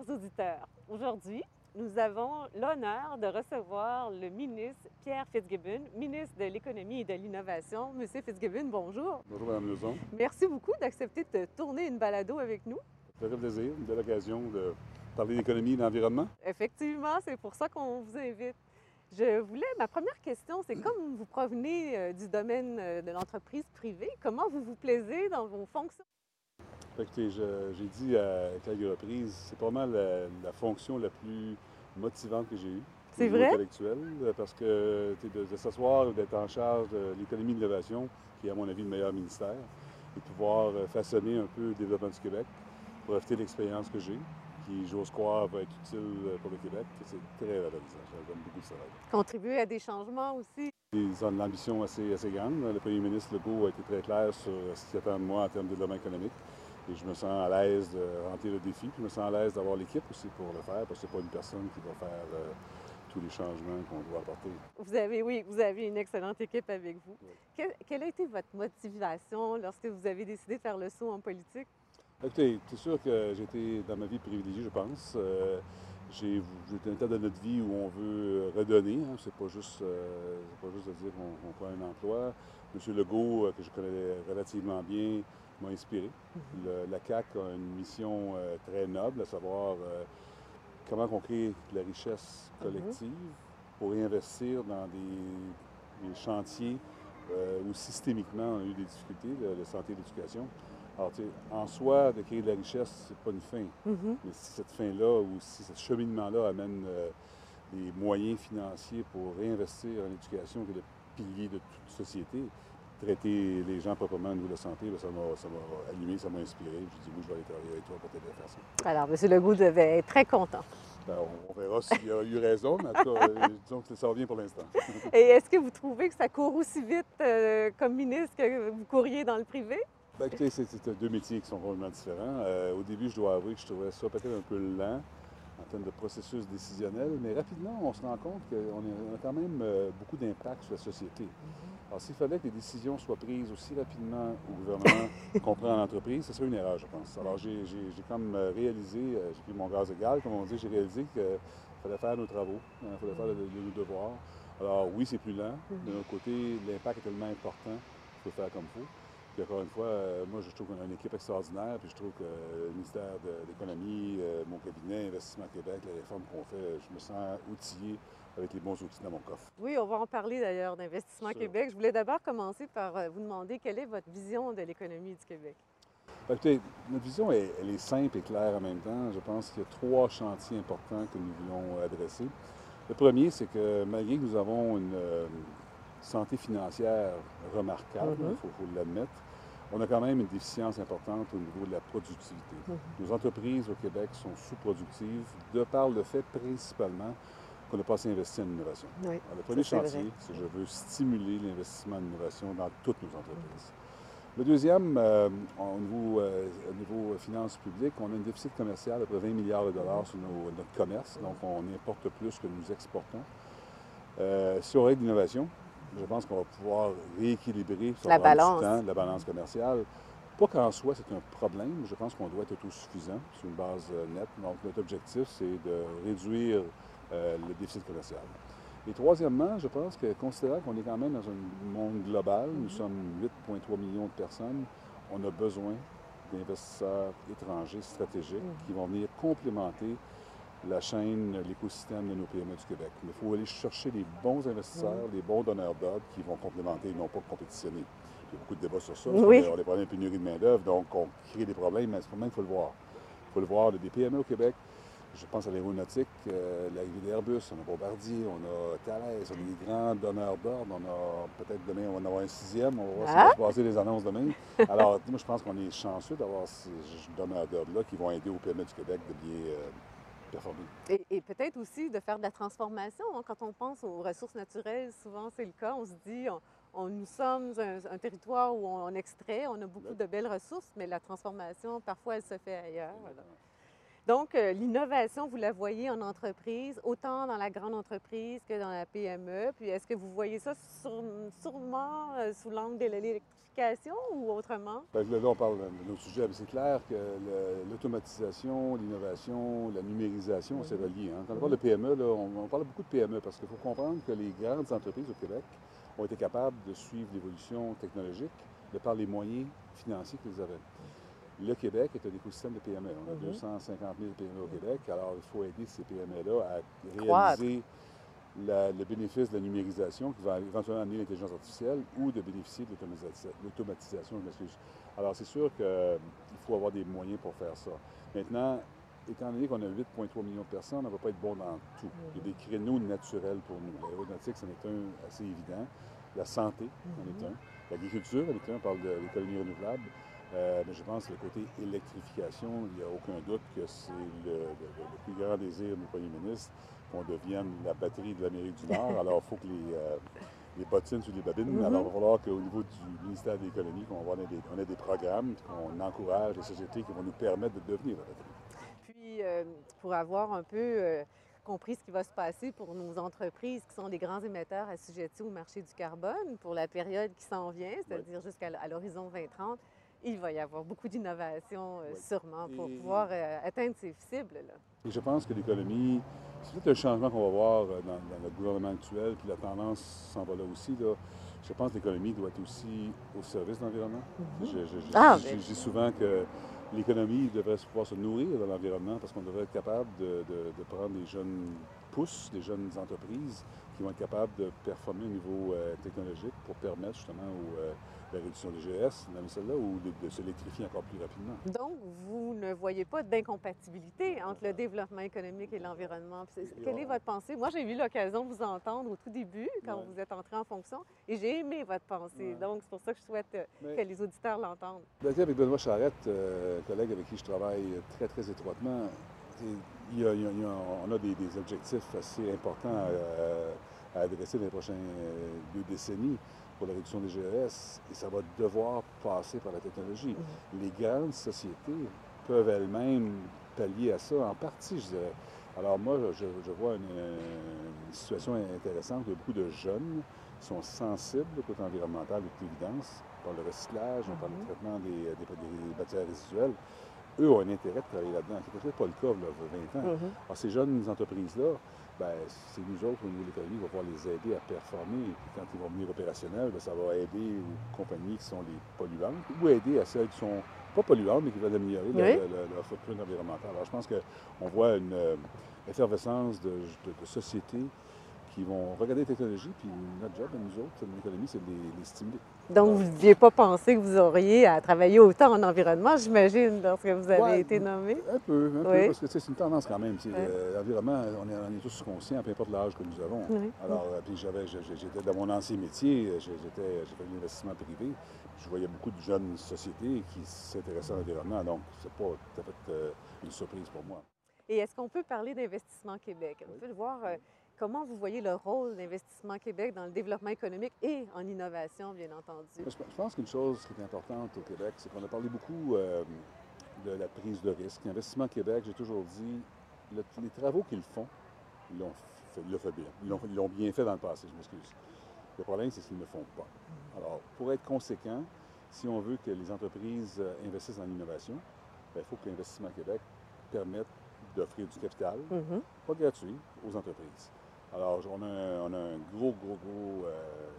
chers auditeurs. Aujourd'hui, nous avons l'honneur de recevoir le ministre Pierre Fitzgibbon, ministre de l'Économie et de l'Innovation. Monsieur Fitzgibbon, bonjour. Bonjour, Mme Lezon. Merci beaucoup d'accepter de tourner une balado avec nous. Ça fait plaisir, une belle occasion de parler d'économie et d'environnement. Effectivement, c'est pour ça qu'on vous invite. Je voulais, ma première question, c'est comme vous provenez euh, du domaine euh, de l'entreprise privée, comment vous vous plaisez dans vos fonctions? Écoutez, j'ai dit à quelques reprises, c'est probablement la, la fonction la plus motivante que j'ai eue. C'est vrai? intellectuel, euh, parce que de, de s'asseoir, d'être en charge de l'économie de l'innovation, qui est à mon avis le meilleur ministère, et pouvoir euh, façonner un peu le développement du Québec, profiter de l'expérience que j'ai, qui, j'ose croire, va être utile euh, pour le Québec. C'est très valorisant. J'aime beaucoup ce travail. Contribuer à des changements aussi? Ils ont une ambition assez, assez grande. Le premier ministre Legault a été très clair sur ce qu'il attend de moi en termes de développement économique. Et je me sens à l'aise de rentrer le défi, puis je me sens à l'aise d'avoir l'équipe aussi pour le faire, parce que c'est pas une personne qui va faire euh, tous les changements qu'on doit apporter. Vous avez, oui, vous avez une excellente équipe avec vous. Oui. Quelle a été votre motivation lorsque vous avez décidé de faire le saut en politique? Écoutez, c'est sûr que j'ai été dans ma vie privilégiée, je pense. Euh, j'ai un temps de notre vie où on veut redonner. Hein. C'est pas juste, euh, pas juste de dire qu'on prend un emploi. M. Legault, euh, que je connais relativement bien, m'a inspiré. Le- la CAC a une mission euh, très noble, à savoir euh, comment on crée de la richesse collective pour réinvestir dans des, des chantiers euh, où systémiquement on a eu des difficultés, de, de santé et d'éducation. Alors, tu sais, en soi, de créer de la richesse, c'est pas une fin. Mhm. Mais si cette fin-là ou si ce cheminement-là amène des moyens financiers pour réinvestir en éducation, qui est le pilier de toute société, traiter les gens proprement au niveau de la santé, ben, ça m'a ça m'a allumé, ça m'a inspiré. Suis dit, moi, je vais aller travailler avec toi pour t'aider à faire ça. Alors, M. Legault devait être très content. Ben, on, on verra s'il a eu raison, mais en tout cas, disons que ça revient pour l'instant. Et est-ce que vous trouvez que ça court aussi vite euh, comme ministre que vous couriez dans le privé? Ben, écoutez, c'est c'est deux métiers qui sont complètement différents. Euh, au début, je dois avouer que je trouvais ça peut-être un peu lent en termes de processus décisionnel, mais rapidement, on se rend compte qu'on a- quand même euh, beaucoup d'impact sur la société. Alors, s'il fallait que les décisions soient prises aussi rapidement au gouvernement qu'on prend en entreprise, ce serait une erreur, je pense. Alors, j'ai comme euh, réalisé, euh, j'ai pris mon gaz égal, comme on dit, j'ai réalisé qu'il fallait faire nos travaux, il fallait faire le- le- nos devoirs. Alors, oui, c'est plus lent. De notre côté, l'impact est tellement important qu'il faut faire comme il faut. Puis encore une fois, euh, moi, je trouve qu'on a une équipe extraordinaire, puis je trouve que euh, le ministère de l'Économie, euh, mon cabinet, Investissement Québec, les réformes qu'on fait, je me sens outillé avec les bons outils dans mon coffre. Oui, on va en parler d'ailleurs d'Investissement. Québec. Je voulais d'abord commencer par vous demander quelle est votre vision de l'économie du Québec? Que, Écoutez, notre vision, elle, elle est simple et claire en même temps. Je pense qu'il y a trois chantiers importants que nous voulons adresser. Le premier, c'est que malgré que nous avons une santé financière remarquable, il Mhm. faut, faut l'admettre, on a quand même une déficience importante au niveau de la productivité. Nos entreprises au Québec sont sous-productives de par le fait principalement qu'on n'a pas assez investi en innovation. Oui. Alors, le premier chantier, c'est que je veux stimuler l'investissement en innovation dans toutes nos entreprises. Le deuxième, euh, au, niveau, euh, au niveau finances publiques, on a un déficit commercial de près de 20 milliards de dollars sur nos- notre commerce, donc on importe plus que nous exportons. Euh, si on règle l'innovation, je pense qu'on va pouvoir rééquilibrer La balance. temps, la balance commerciale. Pas qu'en soi, c'est un problème. Je pense qu'on doit être autosuffisant sur une base euh, nette. Donc, notre objectif, c'est de réduire euh, le déficit commercial. Et troisièmement, je pense que considérant qu'on est quand même dans un monde global, nous sommes 8,3 millions de personnes, on a besoin d'investisseurs étrangers stratégiques qui vont venir complémenter la chaîne, l'écosystème de nos PME du Québec. Mais il faut aller chercher les bons investisseurs, les bons donneurs d'ordre qui vont complémenter, non pas compétitionner. Il y a beaucoup de débats sur ça. Oui. On a des problèmes de pénurie de main-d'œuvre, donc on crée des problèmes, mais c'est problème, il faut le voir. Il faut le voir. Il y a des PME au Québec. Je pense à l'aéronautique, euh, l'arrivée d'Airbus, on a Bombardier, on a Thales, on a des grands donneurs d'ordre. On a peut-être demain, on va en avoir un sixième. On va voir si Ah. va se passer les annonces demain. Alors, moi, je pense qu'on est chanceux d'avoir ces donneurs d'ordre-là qui vont aider aux PME du Québec de bien euh, performer. Et, et peut-être aussi de faire de la transformation. hein. Quand on pense aux ressources naturelles, souvent c'est le cas. On se dit, on, on- nous sommes un, un territoire où on, extrait, on a beaucoup de belles ressources, mais la transformation, parfois, elle se fait ailleurs. voilà. Donc, euh, l'innovation, vous la voyez en entreprise, autant dans la grande entreprise que dans la PME. Puis, est-ce que vous voyez ça sur- sûrement euh, sous l'angle de l'électrification ou autrement? Ben, là, on parle de nos sujets, mais c'est clair que l'automatisation, l'innovation, la numérisation, c'est relié. Hein. Quand on parle de PME, là, on, parle beaucoup de PME parce qu'il faut comprendre que les grandes entreprises au Québec ont été capables de suivre l'évolution technologique de par les moyens financiers qu'ils avaient. Le Québec est un écosystème de PME. On a 250 000 PME au Québec, alors il faut aider ces PME-là à réaliser le bénéfice de la numérisation qui va éventuellement amener l'intelligence artificielle ou de bénéficier de l'automatisation. Alors, c'est sûr qu'il faut avoir des moyens pour faire ça. Maintenant, étant donné qu'on a 8,3 millions de personnes, on ne va pas être bon dans tout. Il y a des créneaux naturels pour nous. L'aéronautique, c'en est un assez évident. La santé, c'en est un. L'agriculture, c'en est un. On parle de l'économie renouvelable. Euh, mais je pense que le côté électrification, il n'y a aucun doute que c'est le, plus grand désir du premier ministre qu'on devienne la batterie de l'Amérique du Nord. Alors, il faut que les, euh, les bottines sur les babines. Mm-hmm. Alors, il va falloir qu'au niveau du ministère de l'Économie, qu'on ait, des, des programmes, qu'on encourage les sociétés qui vont nous permettre de devenir la batterie. Puis, euh, pour avoir un peu compris ce qui va se passer pour nos entreprises qui sont des grands émetteurs assujettis au marché du carbone pour la période qui s'en vient, c'est-à-dire jusqu'à l'horizon 2030, il va y avoir beaucoup d'innovations euh, sûrement pour pouvoir euh, atteindre ces cibles-là. Et je pense que l'économie, c'est peut un changement qu'on va voir euh, dans, le gouvernement actuel, puis la tendance s'en va là aussi. Là. Je pense que l'économie doit être aussi au service de l'environnement. Mhm. Ah, je, dis souvent que l'économie devrait pouvoir se nourrir de l'environnement parce qu'on devrait être capable de, prendre des jeunes pousses, des jeunes entreprises qui vont être capables de performer au niveau technologique pour permettre justement aux la réduction des GS, dans celle-là, ou de, s'électrifier encore plus rapidement? Donc, vous ne voyez pas d'incompatibilité entre le développement économique et l'environnement. Quelle est votre pensée? Moi, j'ai eu l'occasion de vous entendre au tout début, quand vous êtes entré en fonction, et j'ai aimé votre pensée. Donc, c'est pour ça que je souhaite euh, que les auditeurs l'entendent. Avec Benoît Charette, euh, collègue avec qui je travaille très, très étroitement, il y a, on a des, objectifs assez importants à, adresser dans les prochaines euh, deux décennies pour la réduction des GES et ça va devoir passer par la technologie. Les grandes sociétés peuvent elles-mêmes pallier à ça en partie, je dirais. Alors moi, je, vois une, situation intéressante. A beaucoup de jeunes sont sensibles au côté environnemental, de toute évidence. On parle de recyclage, on parle du mhm. traitement des, des, matières résiduelles. Eux ont un intérêt de travailler là-dedans. Ce n'était pas le cas il y a 20 ans. Mhm. Alors ces jeunes entreprises-là, ben, c'est nous autres, au niveau de l'économie, on va pouvoir les aider à performer. Et puis quand ils vont venir opérationnels, ben, ça va aider aux compagnies qui sont les polluantes ou aider à celles qui sont pas polluantes, mais qui veulent améliorer leur, footprint environnemental. Alors, je pense qu'on voit une euh, effervescence de, de, de sociétés qui vont regarder la technologie, puis notre job, nous autres, l'économie, c'est de les, stimuler. Donc, vous ne deviez pas penser que vous auriez à travailler autant en environnement, j'imagine, lorsque vous avez été nommé? Un peu, un peu, parce que c'est une tendance quand même. Euh, l'environnement, on est, on est, tous conscients, peu importe l'âge que nous avons. Alors, euh, puis j'avais, j'étais dans mon ancien métier, euh, j'ai fait de l'investissement privé, je voyais beaucoup de jeunes sociétés qui s'intéressaient à l'environnement, donc c'est pas tout à fait une surprise pour moi. Et est-ce qu'on peut parler d'investissement Québec? On peut le voir... Comment vous voyez le rôle d'Investissement Québec dans le développement économique et en innovation, bien entendu? Je pense qu'une chose qui est importante au Québec, c'est qu'on a parlé beaucoup euh, de la prise de risque. Investissement Québec, j'ai toujours dit, les travaux qu'ils font, ils l'ont fait, bien. Ils l'ont bien fait dans le passé, je m'excuse. Le problème, c'est qu'ils ne le font pas. Alors, pour être conséquent, si on veut que les entreprises euh, investissent dans l'innovation, ben, il faut que l'Investissement Québec permette d'offrir du capital, mm-hmm. pas gratuit, aux entreprises. Alors, on a, un, gros, gros, gros euh,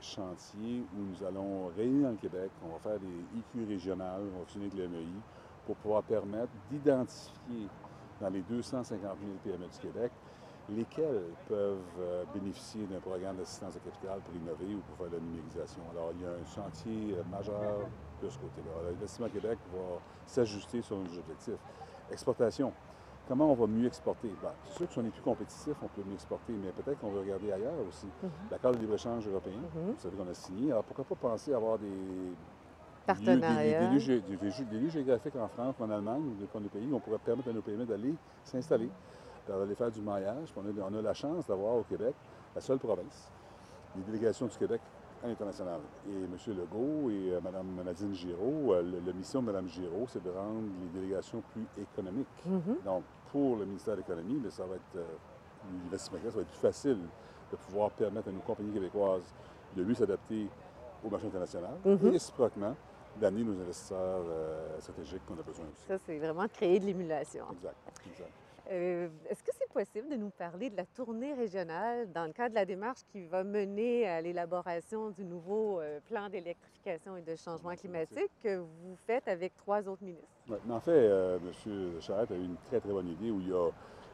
chantier où nous allons réunir le Québec. On va faire des IQ régionales, on va finir avec l'MEI pour pouvoir permettre d'identifier dans les 250 000 PME du Québec lesquels peuvent euh, bénéficier d'un programme d'assistance à capital pour innover ou pour faire de la numérisation. Alors, il y a un chantier euh, majeur de ce côté-là. L'Investissement Québec va s'ajuster sur nos objectifs. Exportation. Comment on va mieux exporter? Ben, c'est sûr que si on est plus compétitif, on peut mieux exporter, mais peut-être qu'on va regarder ailleurs aussi. Mhm. L'accord de libre-échange européen, mhm. vous savez qu'on a signé. Alors pourquoi pas penser à avoir des partenariats, des, lieux, géographiques en France ou en Allemagne ou dans nos pays, on pourrait permettre à nos PME d'aller s'installer, d'aller faire du maillage. On a, on a la chance d'avoir au Québec la seule province, les délégations du Québec à l'international. Et M. Legault et euh, Mme Nadine Giraud, euh, la mission de Mme Giraud, c'est de rendre les délégations plus économiques. Mm-hmm. Donc, pour le ministère de l'Économie, ça va être, euh, ça va être plus facile de pouvoir permettre à nos compagnies québécoises de mieux s'adapter au marché international Mhm. et réciproquement d'amener nos investisseurs stratégiques qu'on a besoin aussi. Ça, c'est vraiment créer de l'émulation. Exact, exact. Euh, Est-ce que c'est possible de nous parler de la tournée régionale dans le cadre de la démarche qui va mener à l'élaboration du nouveau euh, plan d'électrification et de changement climatique que vous faites avec trois autres ministres? En fait, euh, M. Charette a eu une très, très bonne idée où il a,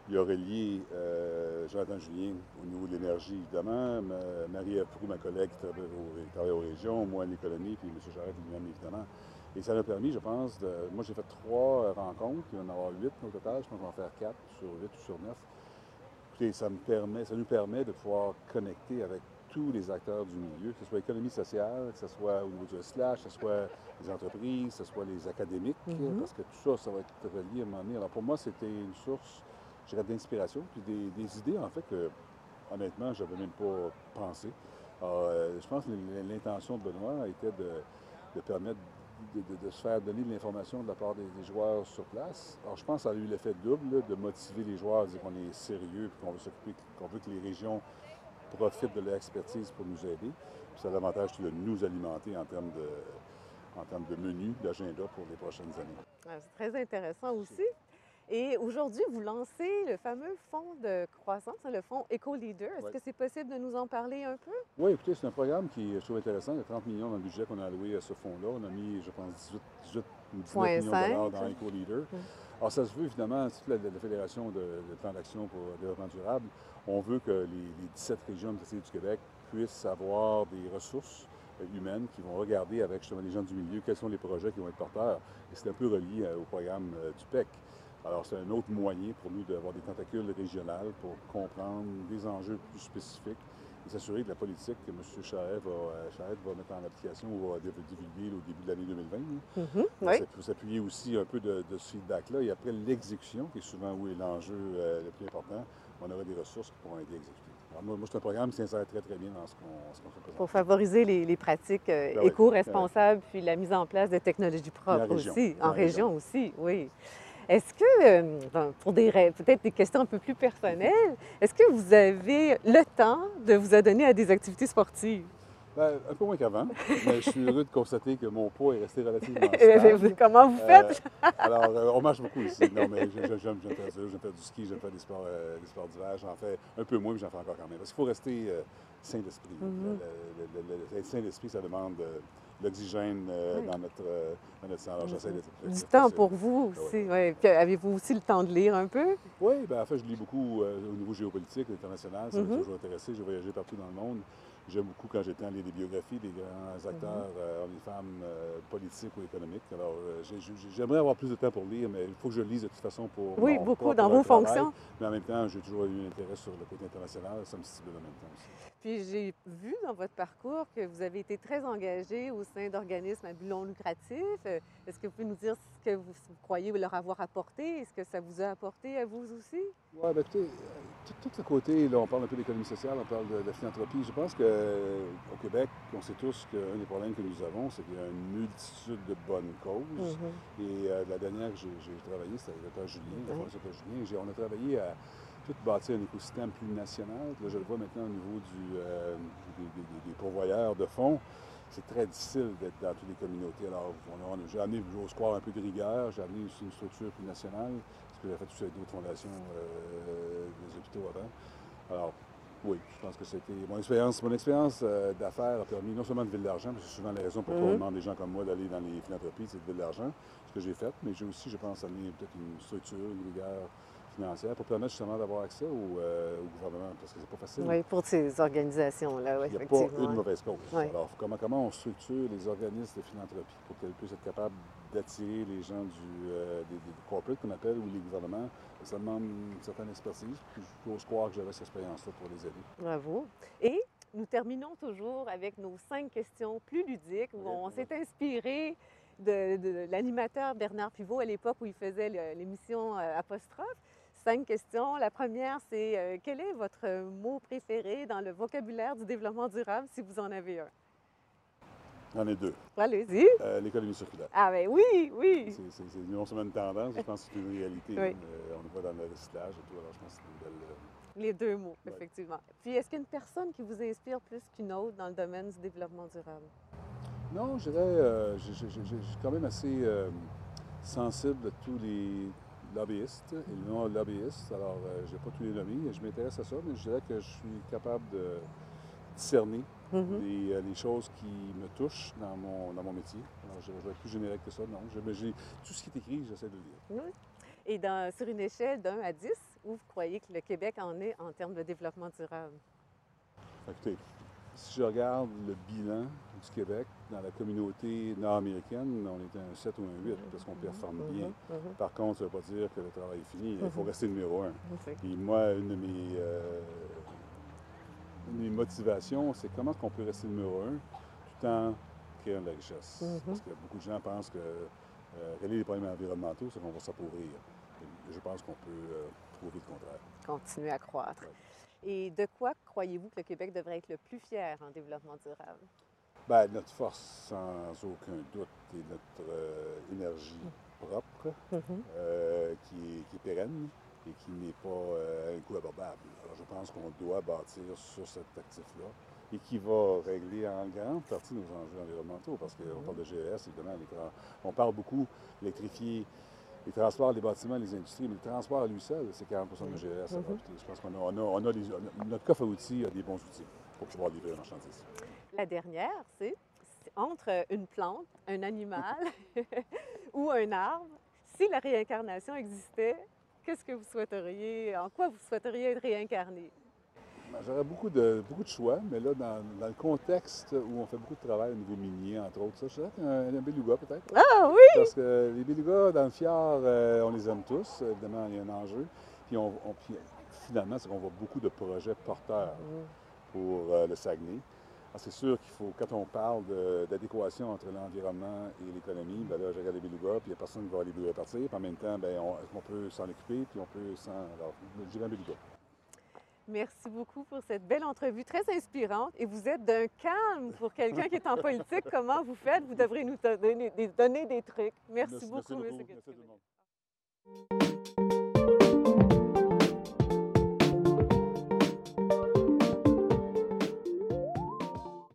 il a relié euh, Jonathan Julien au niveau de l'énergie, évidemment, ma- Marie-Ève Proux, ma collègue qui travaille, aux régions, moi, l'économie, puis M. Charette lui-même, évidemment. Et ça nous a permis, je pense, de, moi j'ai fait trois euh, rencontres, il va y en avoir huit au total, je pense qu'on va en faire quatre sur huit ou sur neuf. Écoutez, ça, me permet, ça nous permet de pouvoir connecter avec tous les acteurs du milieu, que ce soit l'économie sociale, que ce soit au niveau du slash, que ce soit les entreprises, que ce soit les académiques, Mhm. parce que tout ça, ça va être relié à un moment donné. Alors pour moi, c'était une source, je dirais, d'inspiration, puis des, des idées, en fait, que honnêtement, je n'avais même pas pensé. Alors, euh, je pense que l'intention de Benoît était de, de permettre de, de- de se faire donner de l'information de la part des, des joueurs sur place. Alors, je pense que ça a eu l'effet double là, de motiver les joueurs à dire qu'on est sérieux et qu'on veut s'occuper, qu'on veut que les régions profitent de leur expertise pour nous aider. Puis ça a l'avantage de nous alimenter en termes de, en termes de menu, d'agenda pour les prochaines années. Ah, C'est très intéressant aussi. Et aujourd'hui, vous lancez le fameux fonds de croissance, hein, le fonds EcoLeader. Est-ce Ouais. que c'est possible de nous en parler un peu? Oui, écoutez, c'est un programme qui je trouve intéressant. Il y a 30 millions dans le budget qu'on a alloué à ce fonds-là. On a mis, je pense, 18, 18 ou 19 Point millions de dollars dans EcoLeader. Mm. Alors, ça se veut évidemment, toute la, la Fédération de, de plan d'action pour le développement durable, on veut que les, les 17 régions de du Québec puissent avoir des ressources euh, humaines qui vont regarder avec justement les gens du milieu quels sont les projets qui vont être porteurs. Et c'est un peu relié euh, au programme euh, du PEC. Alors, c'est un autre moyen pour nous d'avoir des tentacules régionales pour comprendre des enjeux plus spécifiques et s'assurer que la politique que M. Charest va, euh, Charest va mettre en application ou va div- divulguer au début de l'année 2020, là, Mhm, il Oui. s'appuyer aussi un peu de, de ce feedback-là. Et après l'exécution, qui est souvent où est l'enjeu euh, le plus important, on aura des ressources qui pourront aider à exécuter. Alors moi, moi, c'est un programme qui s'insère très, très bien dans ce qu'on fait Pour favoriser les, les pratiques euh, Ben oui, éco-responsables, puis la mise en place de technologies propres aussi, en région aussi, oui. Est-ce que, euh, pour des peut-être des questions un peu plus personnelles, est-ce que vous avez le temps de vous adonner à des activités sportives? Ben, un peu moins qu'avant, mais je suis heureux de constater que mon poids est resté relativement Euh, stable. Comment vous Euh, faites? alors, euh, on marche beaucoup ici. Non, mais j'ai- j'ai- j'aime faire du ski, j'aime faire des sports, euh, des sports d'hiver. J'en fais un peu moins, mais j'en fais encore quand même. Parce qu'il faut rester euh, sain d'esprit. Le- le- Être sain d'esprit, ça demande de l'oxygène euh, Oui. dans, notre, euh, dans notre sang. Alors, j'essaie d'être... Du temps pour vous Ah aussi, ouais. ouais. Puis avez-vous aussi le temps de lire un peu? Oui, ben, en fait, je lis beaucoup euh, au niveau géopolitique, international. Ça m'a Mhm. toujours intéressé. J'ai voyagé partout dans le monde. J'aime beaucoup quand temps de lire des biographies des grands acteurs, Mhm. euh, hommes et femmes politiques ou économiques. Alors, j'ai- j'ai- j'aimerais avoir plus de temps pour lire, mais il faut que je lise de toute façon pour. Oui, mon beaucoup dans vos travail. fonctions. Mais en même temps, j'ai toujours eu un intérêt sur le côté international. Ça me stimule en même temps aussi. Puis j'ai vu dans votre parcours que vous avez été très engagé au sein d'organismes à but non lucratif. Euh, Est-ce que vous pouvez nous dire ce que vous, vous croyez leur avoir apporté? Est-ce que ça vous a apporté à vous aussi? Oui, ben écoutez, euh, tout, ce côté, là, on parle un peu d'économie sociale, on parle de, de philanthropie. Je pense qu'au Québec, on sait tous qu'un des problèmes que nous avons, c'est qu'il y a une multitude de bonnes causes. Et euh, la dernière que j'ai travaillé, c'était avec le Dr. Julien, la. Julien. On a travaillé à tout bâtir un écosystème plus national. Là, je le vois maintenant au niveau du, euh, des, des- des- des pourvoyeurs de fonds. C'est très difficile d'être dans toutes les communautés. Alors, j'ai amené, j'ose croire, un peu de rigueur. J'ai amené aussi une structure plus nationale, parce que j'ai fait aussi avec d'autres fondations euh, des hôpitaux avant. Alors, oui, je pense que c'était mon expérience. Mon expérience euh, d'affaires a permis non seulement de ville d'argent, parce que c'est souvent la raison pour laquelle Mhm. on demande des gens comme moi d'aller dans les philanthropies, c'est de ville d'argent, ce que j'ai fait, mais j'ai aussi, je pense, amené peut-être une structure, une rigueur financière pour permettre justement d'avoir accès au, euh, au gouvernement, parce que c'est pas facile. Oui, pour ces organisations-là, oui, Il n'y a pas une mauvaise cause. Oui. Alors, comment, comment on structure les organismes de philanthropie pour qu'elles puissent être capables d'attirer les gens du, euh, des, des corporates qu'on appelle ou les gouvernements, ça demande une certaine expertise. Puis j'ose croire que j'avais cette expérience-là pour les aider. Bravo. Et nous terminons toujours avec nos cinq questions plus ludiques où on s'est inspiré de, de l'animateur Bernard Pivot à l'époque où il faisait l'émission euh, Apostrophe. Cinq questions. La première, c'est euh, quel est votre mot préféré dans le vocabulaire du développement durable, si vous en avez un? J'en ai deux. Allez-y. Euh, L'économie circulaire. Ah ben oui, oui. C'est- non seulement une tendance, je pense que c'est une réalité. Oui. Euh, on le voit dans le recyclage et tout. Alors, je pense que c'est une belle. Les deux mots, Ouais. effectivement. Puis, est-ce qu'il y a une personne qui vous inspire plus qu'une autre dans le domaine du développement durable? Non, je dirais, je, suis quand même assez sensible à tous les lobbyistes et non lobbyistes. Alors, euh, je n'ai pas tous les nommés, je m'intéresse à ça, mais je dirais que je suis capable de discerner Mhm. les, euh, les choses qui me touchent dans mon, dans mon métier. Alors, je, je vais être plus générique que ça, non. J'ai- tout ce qui est écrit, j'essaie de le lire. Et dans- sur une échelle d'un à 10, où vous croyez que le Québec en est en termes de développement durable? Écoutez, si je regarde le bilan du Québec dans la communauté nord-américaine, on est un 7 ou un 8 parce qu'on performe bien. Mhm, mhm. Par contre, ça ne veut pas dire que le travail est fini. Il faut Mhm. rester numéro un. Et moi, une de mes, euh, mes motivations, c'est comment on peut rester numéro un tout en créant de la richesse. Mhm. Parce que beaucoup de gens pensent que euh, régler les problèmes environnementaux, c'est qu'on va s'appauvrir. Je pense qu'on peut euh, prouver le contraire. Continuer à croître. Ouais. Et de quoi croyez-vous que le Québec devrait être le plus fier en développement durable? Ben, notre force, sans aucun doute, est notre euh, énergie propre, euh, qui, est, qui est pérenne et qui n'est pas euh, un coût abordable. Alors, je pense qu'on doit bâtir sur cet actif-là et qui va régler en grande partie nos enjeux environnementaux, parce qu'on parle de GES, évidemment, les on parle beaucoup d'électrifier les transports, les bâtiments, les industries, mais le transport à lui seul, c'est 40% de GES. Mhm. écoutez, je pense qu'on a, on a, on a des- on a- notre coffre à outils a des bons outils pour pouvoir livrer la marchandise. La dernière, c'est c'est entre une plante, un animal ou un arbre, si la réincarnation existait, qu'est-ce que vous souhaiteriez, en quoi vous souhaiteriez être réincarné? Ben, J'aurais beaucoup de, beaucoup de choix, mais là, dans, dans le contexte où on fait beaucoup de travail au niveau minier, entre autres, ça, je dirais qu'un un beluga peut-être. Ah oui! Parce que les belugas, dans le fjord, euh, on les aime tous. Évidemment, il y a un enjeu. Puis, on, on- puis, finalement, c'est qu'on voit beaucoup de projets porteurs pour euh, le Saguenay. Alors, c'est sûr qu'il faut, quand on parle de- d'adéquation entre l'environnement et l'économie, ben là, je regarde les belugas, puis il n'y a personne qui va les belugas partir. Puis en même temps, ben, on, on peut s'en occuper, puis on peut s'en. Alors, je dirais un beluga. Merci beaucoup pour cette belle entrevue très inspirante. Et vous êtes d'un calme pour quelqu'un qui est en politique. Comment vous faites? Vous devrez nous donner des, donner des trucs. Merci, beaucoup, M. Merci à